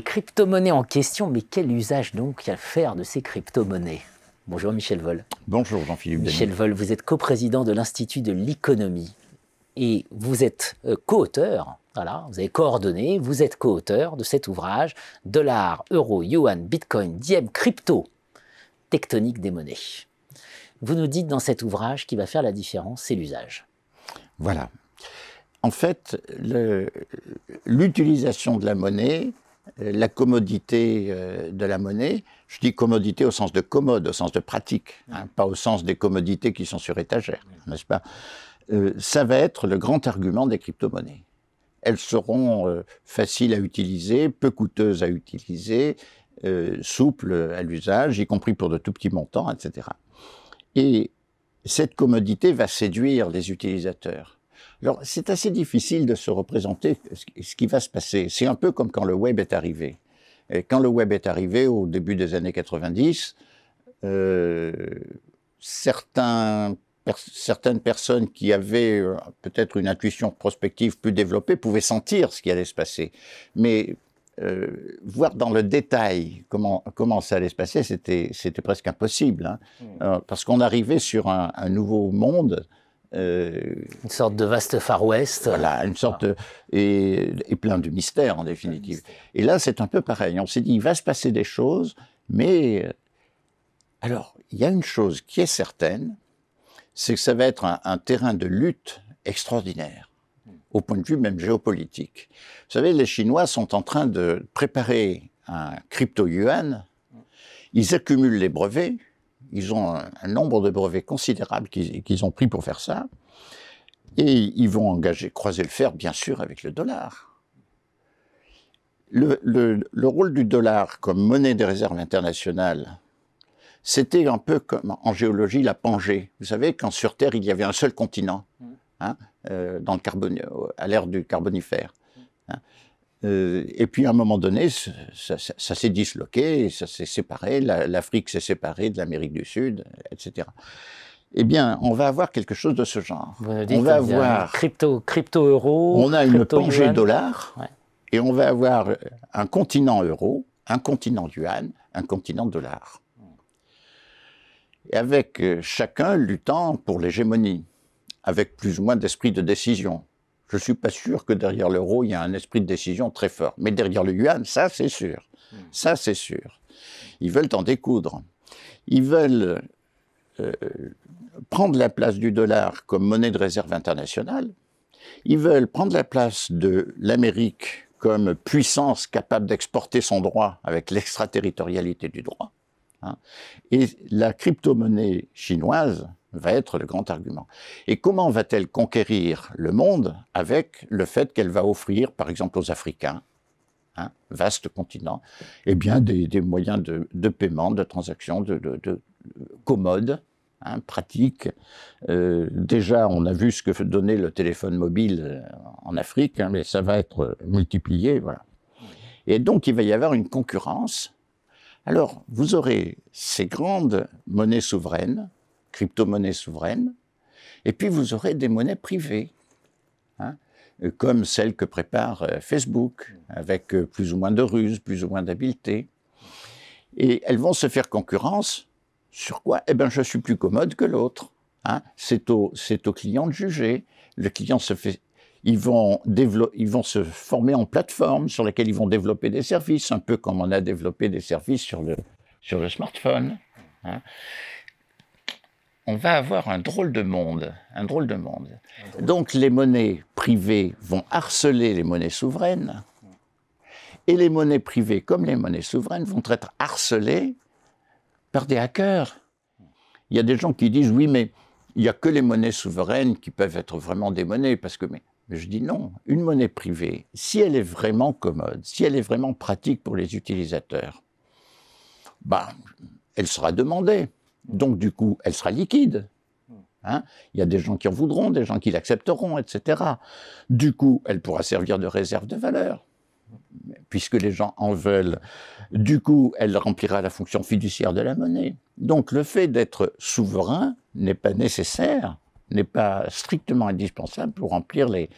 crypto-monnaies en question, mais quel usage donc à faire de ces crypto-monnaies? Bonjour Michel Vol. Bonjour Jean-Philippe Michel Vol, vous êtes coprésident de l'Institut de l'économie et vous êtes euh, co-auteur, voilà, vous avez coordonné, vous êtes co-auteur de cet ouvrage Dollar, euro, yuan, bitcoin, diem, crypto, tectonique des monnaies. Vous nous dites dans cet ouvrage qui va faire la différence, c'est l'usage. Voilà. En fait, l'utilisation de la monnaie, la commodité euh, de la monnaie, je dis commodité au sens de commode, au sens de pratique, hein, pas au sens des commodités qui sont sur étagère, n'est-ce pas? Euh, Ça va être le grand argument des crypto-monnaies. Elles seront faciles à utiliser, peu coûteuses à utiliser, souples à l'usage, y compris pour de tout petits montants, etc. Et cette commodité va séduire les utilisateurs. Alors, c'est assez difficile de se représenter ce qui va se passer. C'est un peu comme quand le web est arrivé. Et quand le web est arrivé au début des années 90, euh, certains, certaines personnes qui avaient euh, peut-être une intuition prospective plus développée pouvaient sentir ce qui allait se passer. Mais euh, voir dans le détail comment, comment ça allait se passer, c'était, presque impossible. Hein. Mmh. parce qu'on arrivait sur un, un nouveau monde euh, une sorte de vaste Far West. Voilà, une sorte de, et, plein de mystères en définitive. Et là, c'est un peu pareil. On s'est dit, il va se passer des choses, mais euh, alors, il y a une chose qui est certaine, c'est que ça va être un, terrain de lutte extraordinaire, au point de vue même géopolitique. Vous savez, les Chinois sont en train de préparer un crypto-yuan. Ils accumulent les brevets ils ont un, nombre de brevets considérable qu'ils ont pris pour faire ça. Et ils vont engager, croiser le fer, bien sûr, avec le dollar. Le, le, rôle du dollar comme monnaie des réserves internationales, c'était un peu comme en géologie la Pangée. Vous savez, quand sur Terre il y avait un seul continent, hein, euh, dans le à l'ère du Carbonifère. Hein. Euh, et puis à un moment donné, ça, s'est disloqué, ça s'est séparé, l'Afrique s'est séparée de l'Amérique du Sud, etc. Eh bien, on va avoir quelque chose de ce genre. on va avoir crypto, crypto euro. On a une plongée dollar, et on va avoir un continent euro, un continent yuan, un continent dollar. Et avec euh, chacun luttant pour l'hégémonie, avec plus ou moins d'esprit de décision. Je ne suis pas sûr que derrière l'euro, il y a un esprit de décision très fort. Mais derrière le yuan, ça, c'est sûr. Hmm. Ça, c'est sûr. Ils veulent en découdre. Ils veulent euh, prendre la place du dollar comme monnaie de réserve internationale. Ils veulent prendre la place de l'Amérique comme puissance capable d'exporter son droit avec l'extraterritorialité du droit. Hein. Et la crypto-monnaie chinoise, va être le grand argument. Et comment va-t-elle conquérir le monde avec le fait qu'elle va offrir, par exemple aux Africains, un hein, vaste continent, eh bien des, moyens de, paiement, de transaction, de, de, commodes, hein, pratiques. Euh, déjà, on a vu ce que donnait le téléphone mobile euh, en Afrique, hein, mais ça va être multiplié, voilà. Et donc, il va y avoir une concurrence. Alors, vous aurez ces grandes monnaies souveraines, crypto-monnaies souveraines, et puis vous aurez des monnaies privées, hein, comme celles que prépare euh, Facebook, avec euh, plus ou moins de ruse, plus ou moins d'habileté. Et elles vont se faire concurrence sur quoi? Eh bien, je suis plus commode que l'autre. Hein. C'est au, client de juger. Le client se fait ils vont, ils vont se former en plateforme sur laquelle ils vont développer des services, un peu comme on a développé des services sur le, sur le smartphone. Hein on va avoir un drôle de monde, un drôle de monde. Donc les monnaies privées vont harceler les monnaies souveraines, et les monnaies privées, comme les monnaies souveraines, vont être harcelées par des hackers. Il y a des gens qui disent oui, mais il n'y a que les monnaies souveraines qui peuvent être vraiment des monnaies, parce que mais, je dis non, une monnaie privée, si elle est vraiment commode, si elle est vraiment pratique pour les utilisateurs, bah, elle sera demandée. Donc, du coup, elle sera liquide. Hein? Il y a des gens qui en voudront, des gens qui l'accepteront, etc. Du coup, elle pourra servir de réserve de valeur, puisque les gens en veulent. Du coup, elle remplira la fonction fiduciaire de la monnaie. Donc, le fait d'être souverain n'est pas nécessaire, n'est pas strictement indispensable pour remplir les,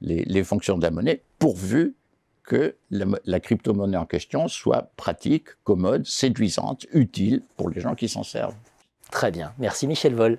les, les fonctions de la monnaie, pourvu que la, crypto-monnaie en question soit pratique, commode, séduisante, utile pour les gens qui s'en servent. Très bien. Merci Michel Vol.